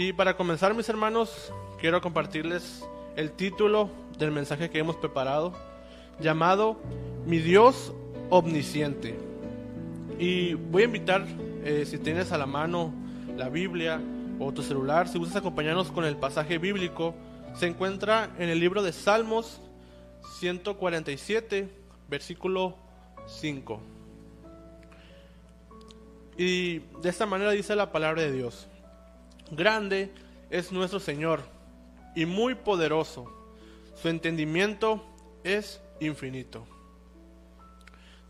Y para comenzar, mis hermanos, quiero compartirles el título del mensaje que hemos preparado, llamado Mi Dios Omnisciente. Y voy a invitar, eh, si tienes a la mano la Biblia o tu celular, si gustas acompañarnos con el pasaje bíblico, se encuentra en el libro de Salmos 147, versículo 5. Y de esta manera dice la palabra de Dios. Grande es nuestro Señor y muy poderoso. Su entendimiento es infinito.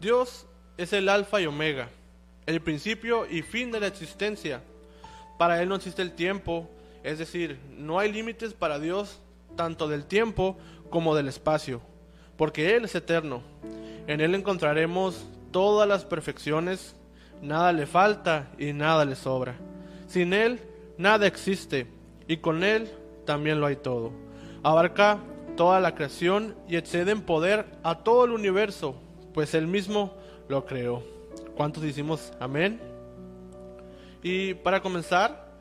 Dios es el alfa y omega, el principio y fin de la existencia. Para Él no existe el tiempo, es decir, no hay límites para Dios tanto del tiempo como del espacio, porque Él es eterno. En Él encontraremos todas las perfecciones, nada le falta y nada le sobra. Sin Él nada existe y con Él también lo hay todo. Abarca toda la creación y excede en poder a todo el universo, pues Él mismo lo creó. ¿Cuántos decimos amén? Y para comenzar,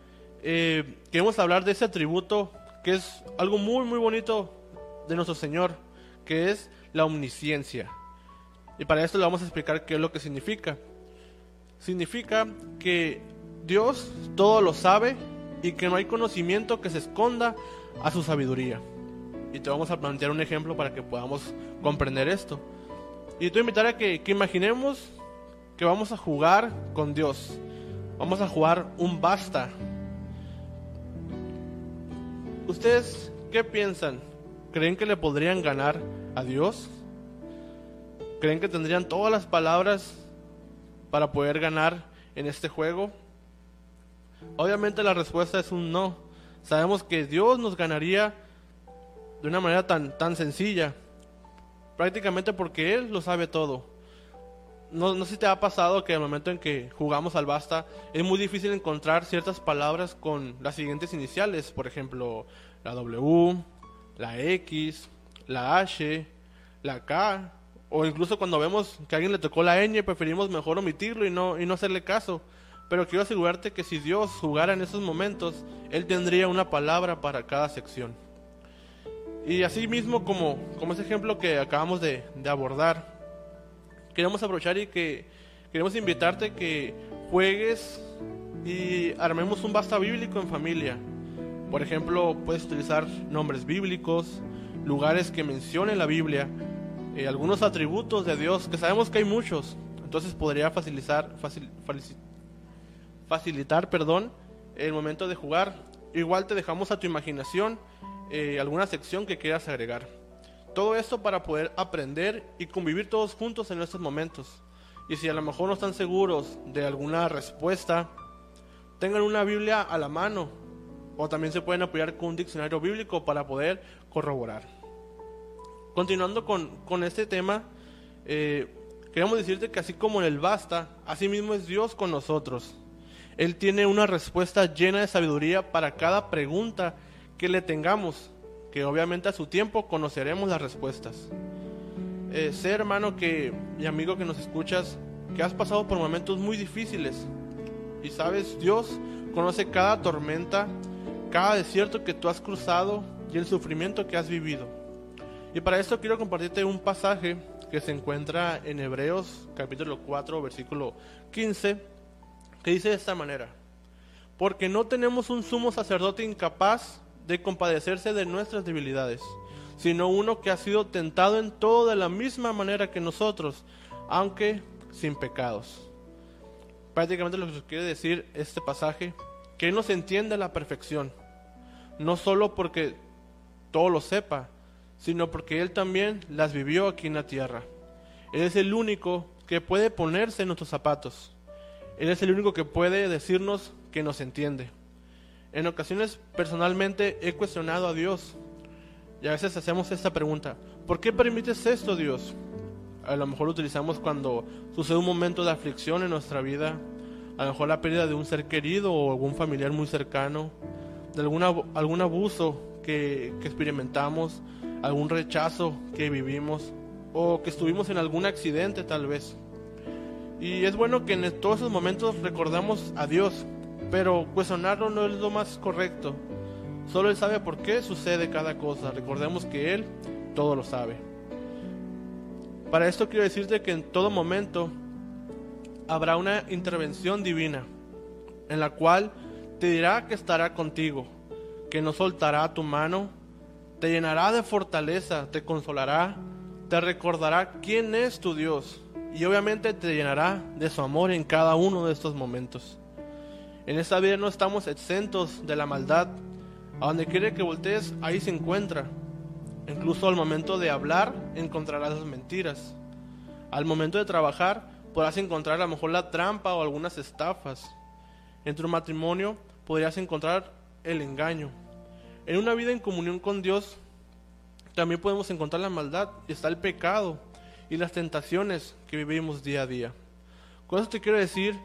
eh, queremos hablar de ese atributo que es algo muy, muy bonito de nuestro Señor, que es la omnisciencia. Y para esto le vamos a explicar qué es lo que significa. Significa que Dios todo lo sabe y que no hay conocimiento que se esconda a su sabiduría. Y te vamos a plantear un ejemplo para que podamos comprender esto. Y te invitar a que, que imaginemos que vamos a jugar con Dios. Vamos a jugar un basta. ¿Ustedes qué piensan? ¿Creen que le podrían ganar a Dios? ¿Creen que tendrían todas las palabras para poder ganar en este juego? Obviamente la respuesta es un no. Sabemos que Dios nos ganaría de una manera tan, tan sencilla, prácticamente porque Él lo sabe todo. No, no sé si te ha pasado que al momento en que jugamos al basta es muy difícil encontrar ciertas palabras con las siguientes iniciales, por ejemplo, la W, la X, la H, la K, o incluso cuando vemos que a alguien le tocó la ñ, preferimos mejor omitirlo y no, y no hacerle caso. Pero quiero asegurarte que si Dios jugara en esos momentos, Él tendría una palabra para cada sección. Y así mismo como, como ese ejemplo que acabamos de, abordar, queremos aprovechar y que queremos invitarte que juegues y armemos un basta bíblico en familia. Por ejemplo, puedes utilizar nombres bíblicos, lugares que mencionen la Biblia, eh, algunos atributos de Dios, que sabemos que hay muchos. Entonces podría facilitar, facil, facilitar perdón, el momento de jugar. Igual te dejamos a tu imaginación eh, alguna sección que quieras agregar. Todo esto para poder aprender y convivir todos juntos en estos momentos. Y si a lo mejor no están seguros de alguna respuesta, tengan una Biblia a la mano. O también se pueden apoyar con un diccionario bíblico para poder corroborar. Continuando con, con este tema, eh, queremos decirte que así como en el basta, así mismo es Dios con nosotros. Él tiene una respuesta llena de sabiduría para cada pregunta que le tengamos, que obviamente a su tiempo conoceremos las respuestas. Eh, sé hermano que, y amigo que nos escuchas, que has pasado por momentos muy difíciles. Y sabes, Dios conoce cada tormenta, cada desierto que tú has cruzado y el sufrimiento que has vivido. Y para esto quiero compartirte un pasaje que se encuentra en Hebreos capítulo 4 versículo 15, que dice de esta manera, porque no tenemos un sumo sacerdote incapaz de compadecerse de nuestras debilidades, sino uno que ha sido tentado en todo de la misma manera que nosotros, aunque sin pecados. Prácticamente lo que quiere decir este pasaje, que Él nos entiende la perfección, no solo porque todo lo sepa, sino porque Él también las vivió aquí en la tierra. Él es el único que puede ponerse en nuestros zapatos. Él es el único que puede decirnos que nos entiende. En ocasiones personalmente he cuestionado a Dios y a veces hacemos esta pregunta, ¿por qué permites esto Dios? A lo mejor lo utilizamos cuando sucede un momento de aflicción en nuestra vida, a lo mejor la pérdida de un ser querido o algún familiar muy cercano, de alguna, algún abuso que, que experimentamos, algún rechazo que vivimos o que estuvimos en algún accidente tal vez. Y es bueno que en todos esos momentos recordamos a Dios, pero cuestionarlo no es lo más correcto. Solo Él sabe por qué sucede cada cosa. Recordemos que Él todo lo sabe. Para esto quiero decirte que en todo momento habrá una intervención divina en la cual te dirá que estará contigo, que no soltará tu mano, te llenará de fortaleza, te consolará, te recordará quién es tu Dios y obviamente te llenará de su amor en cada uno de estos momentos. En esta vida no estamos exentos de la maldad. A donde quiere que voltees, ahí se encuentra. Incluso al momento de hablar, encontrarás las mentiras. Al momento de trabajar, podrás encontrar a lo mejor la trampa o algunas estafas. En tu matrimonio, podrías encontrar el engaño. En una vida en comunión con Dios, también podemos encontrar la maldad y está el pecado y las tentaciones que vivimos día a día. Con eso te quiero decir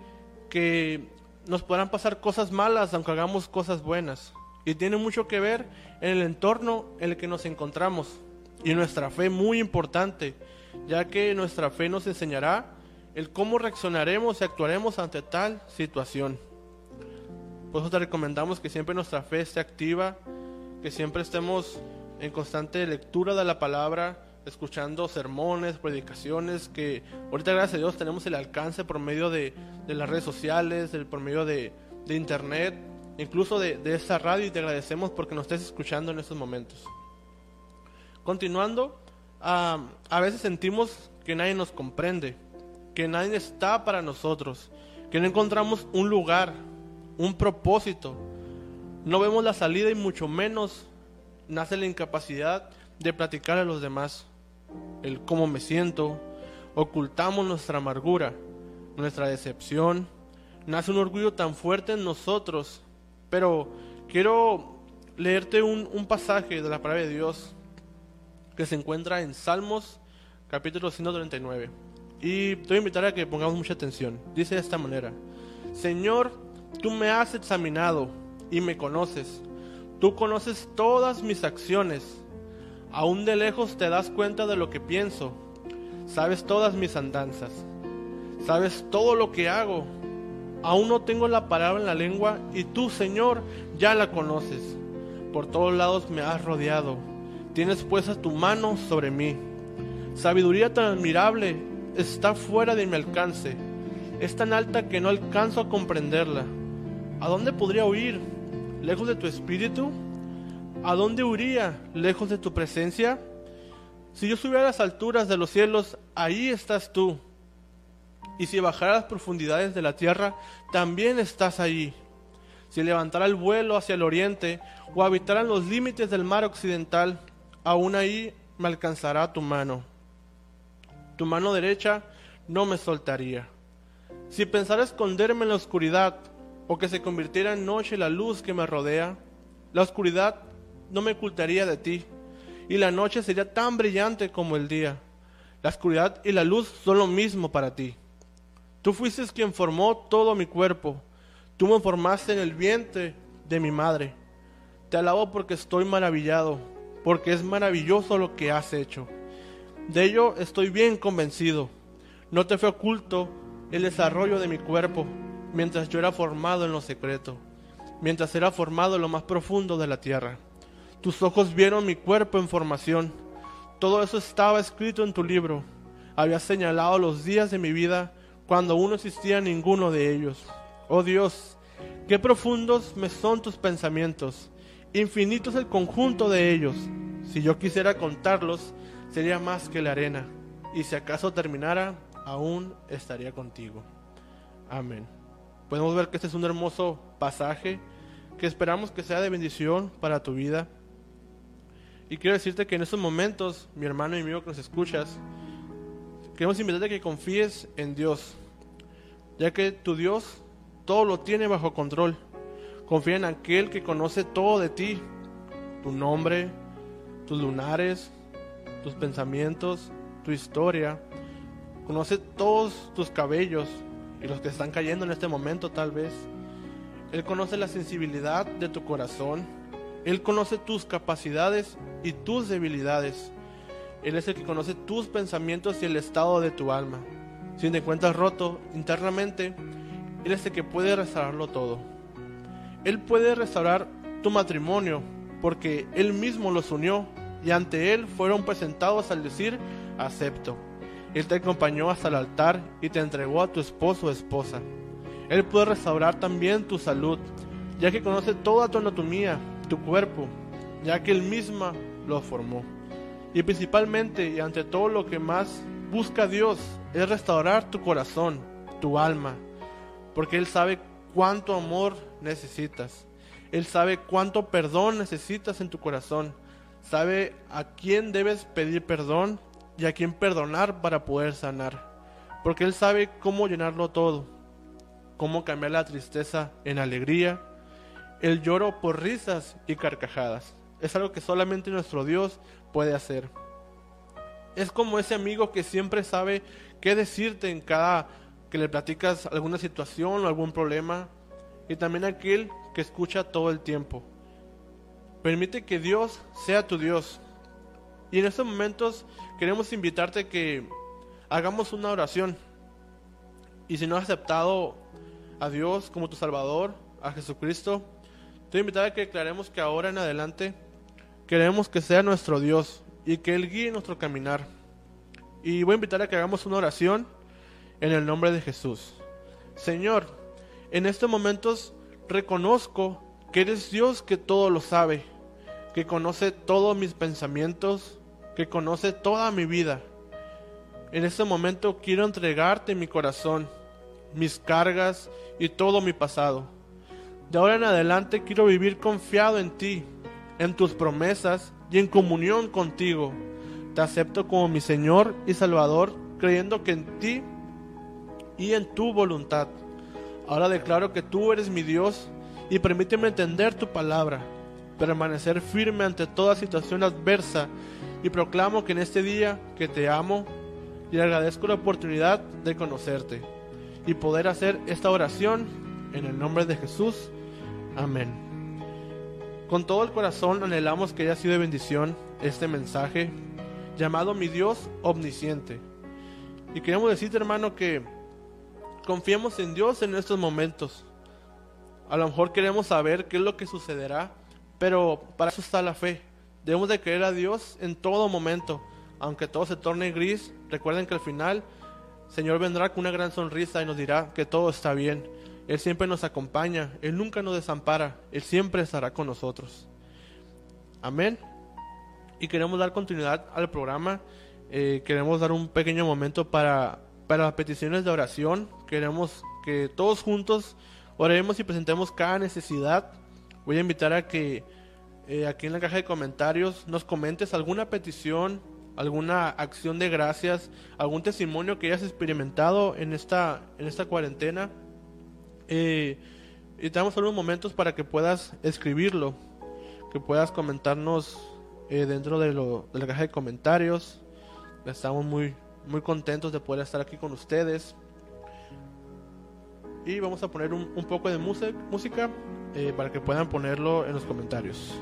que nos podrán pasar cosas malas aunque hagamos cosas buenas. Y tiene mucho que ver en el entorno en el que nos encontramos. Y nuestra fe muy importante, ya que nuestra fe nos enseñará el cómo reaccionaremos y actuaremos ante tal situación. Por eso te recomendamos que siempre nuestra fe esté activa, que siempre estemos en constante lectura de la palabra, escuchando sermones, predicaciones, que ahorita gracias a Dios tenemos el alcance por medio de, las redes sociales, por medio de, internet, incluso de, de, esta radio y te agradecemos porque nos estés escuchando en estos momentos. Continuando, a veces sentimos que nadie nos comprende, que nadie está para nosotros, que no encontramos un lugar, un propósito, no vemos la salida y mucho menos nace la incapacidad de platicar a los demás el cómo me siento, ocultamos nuestra amargura, nuestra decepción, nace un orgullo tan fuerte en nosotros. Pero quiero leerte un, pasaje de la palabra de Dios que se encuentra en Salmos capítulo 139. Y te voy a invitar a que pongamos mucha atención. Dice de esta manera, Señor, tú me has examinado y me conoces. Tú conoces todas mis acciones Aún de lejos te das cuenta de lo que pienso. Sabes todas mis andanzas. Sabes todo lo que hago. Aún no tengo la palabra en la lengua y tú, Señor, ya la conoces. Por todos lados me has rodeado. Tienes puesta tu mano sobre mí. Sabiduría tan admirable está fuera de mi alcance. Es tan alta que no alcanzo a comprenderla. ¿A dónde podría huir? ¿Lejos de tu espíritu? ¿A dónde huiría lejos de tu presencia? Si yo subiera a las alturas de los cielos, ahí estás tú. Y si bajara a las profundidades de la tierra, también estás allí. Si levantara el vuelo hacia el oriente o habitara en los límites del mar occidental, aún ahí me alcanzará tu mano. Tu mano derecha no me soltaría. Si pensara esconderme en la oscuridad o que se convirtiera en noche la luz que me rodea, la oscuridad no me ocultaría de ti, y la noche sería tan brillante como el día. La oscuridad y la luz son lo mismo para ti. Tú fuiste quien formó todo mi cuerpo. Tú me formaste en el vientre de mi madre. Te alabo porque estoy maravillado, porque es maravilloso lo que has hecho. De ello estoy bien convencido. No te fue oculto el desarrollo de mi cuerpo mientras yo era formado en lo secreto, mientras era formado en lo más profundo de la tierra. Tus ojos vieron mi cuerpo en formación. Todo eso estaba escrito en tu libro. Habías señalado los días de mi vida cuando aún no existía ninguno de ellos. Oh Dios, qué profundos me son tus pensamientos. Infinitos el conjunto de ellos. Si yo quisiera contarlos, sería más que la arena. Y si acaso terminara, aún estaría contigo. Amén. Podemos ver que este es un hermoso pasaje que esperamos que sea de bendición para tu vida. Y quiero decirte que en estos momentos, mi hermano y amigo que nos escuchas, queremos invitarte a que confíes en Dios, ya que tu Dios todo lo tiene bajo control. Confía en aquel que conoce todo de ti, tu nombre, tus lunares, tus pensamientos, tu historia. Conoce todos tus cabellos y los que están cayendo en este momento tal vez. Él conoce la sensibilidad de tu corazón él conoce tus capacidades y tus debilidades. Él es el que conoce tus pensamientos y el estado de tu alma. Si te encuentras roto internamente, Él es el que puede restaurarlo todo. Él puede restaurar tu matrimonio porque Él mismo los unió y ante Él fueron presentados al decir, acepto. Él te acompañó hasta el altar y te entregó a tu esposo o esposa. Él puede restaurar también tu salud, ya que conoce toda tu anatomía, tu cuerpo, ya que Él mismo lo formó. Y principalmente y ante todo lo que más busca Dios es restaurar tu corazón, tu alma, porque Él sabe cuánto amor necesitas. Él sabe cuánto perdón necesitas en tu corazón. Sabe a quién debes pedir perdón y a quién perdonar para poder sanar. Porque Él sabe cómo llenarlo todo. Cómo cambiar la tristeza en alegría. El lloro por risas y carcajadas. Es algo que solamente nuestro Dios puede hacer. Es como ese amigo que siempre sabe qué decirte en cada que le platicas alguna situación o algún problema. Y también aquel que escucha todo el tiempo. Permite que Dios sea tu Dios. Y en estos momentos queremos invitarte que hagamos una oración. Y si no has aceptado a Dios como tu Salvador, a Jesucristo, te invito a que declaremos que ahora en adelante queremos que sea nuestro Dios y que Él guíe nuestro caminar. Y voy a invitar a que hagamos una oración en el nombre de Jesús. Señor, en estos momentos reconozco que eres Dios que todo lo sabe, que conoce todos mis pensamientos, que conoce toda mi vida. En este momento quiero entregarte mi corazón, mis cargas y todo mi pasado. De ahora en adelante quiero vivir confiado en ti, en tus promesas y en comunión contigo. Te acepto como mi Señor y Salvador, creyendo que en ti y en tu voluntad. Ahora declaro que tú eres mi Dios y permíteme entender tu palabra, permanecer firme ante toda situación adversa y proclamo que en este día que te amo y agradezco la oportunidad de conocerte y poder hacer esta oración en el nombre de Jesús. Amén. Con todo el corazón anhelamos que haya sido bendición este mensaje llamado mi Dios omnisciente. Y queremos decirte hermano que confiemos en Dios en estos momentos. A lo mejor queremos saber qué es lo que sucederá, pero para eso está la fe. Debemos de creer a Dios en todo momento, aunque todo se torne gris. Recuerden que al final Señor vendrá con una gran sonrisa y nos dirá que todo está bien. Él siempre nos acompaña, Él nunca nos desampara, Él siempre estará con nosotros. Amén. Y queremos dar continuidad al programa. Eh, queremos dar un pequeño momento para para las peticiones de oración. Queremos que todos juntos oremos y presentemos cada necesidad. Voy a invitar a que eh, aquí en la caja de comentarios nos comentes alguna petición, alguna acción de gracias, algún testimonio que hayas experimentado en esta, en esta cuarentena. Y te damos algunos momentos para que puedas escribirlo, que puedas comentarnos eh, dentro de, lo, de la caja de comentarios. Estamos muy, muy contentos de poder estar aquí con ustedes. Y vamos a poner un, poco de música, música eh, para que puedan ponerlo en los comentarios.